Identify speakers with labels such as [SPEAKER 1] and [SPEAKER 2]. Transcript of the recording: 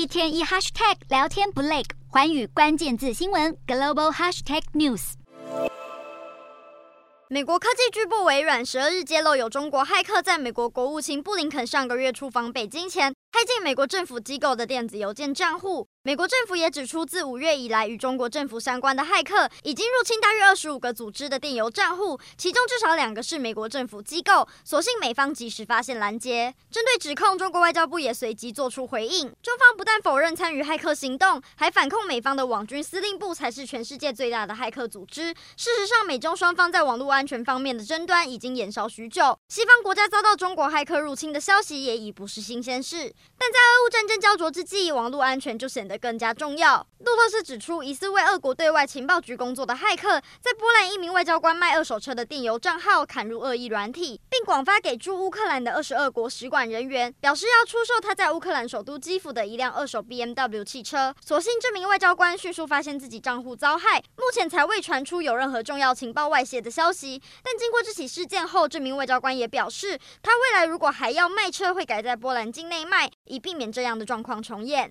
[SPEAKER 1] 一天一 hashtag 聊天不累，环宇关键字新闻 global hashtag news。
[SPEAKER 2] 美国科技巨擘微软十二日揭露，有中国骇客在美国国务卿布林肯上个月出访北京前，骇进美国政府机构的电子邮件账户。美国政府也指出，自五月以来，与中国政府相关的骇客已经入侵大约二十五个组织的电邮账户，其中至少两个是美国政府机构。所幸美方及时发现拦截。针对指控，中国外交部也随即做出回应。中方不但否认参与骇客行动，还反控美方的网军司令部才是全世界最大的骇客组织。事实上，美中双方在网络安全方面的争端已经延烧许久。西方国家遭到中国骇客入侵的消息也已不是新鲜事。但在俄乌战争焦灼之际，网络安全就显得更加重要。路透社指出，疑似为俄国对外情报局工作的骇客，在波兰一名外交官卖二手车的电邮账号砍入恶意软体，广发给驻乌克兰的二十二国使馆人员，表示要出售他在乌克兰首都基辅的一辆二手 BMW 汽车。所幸这名外交官迅速发现自己账户遭害，目前才未传出有任何重要情报外泄的消息。但经过这起事件后，这名外交官也表示，他未来如果还要卖车，会改在波兰境内卖，以避免这样的状况重演。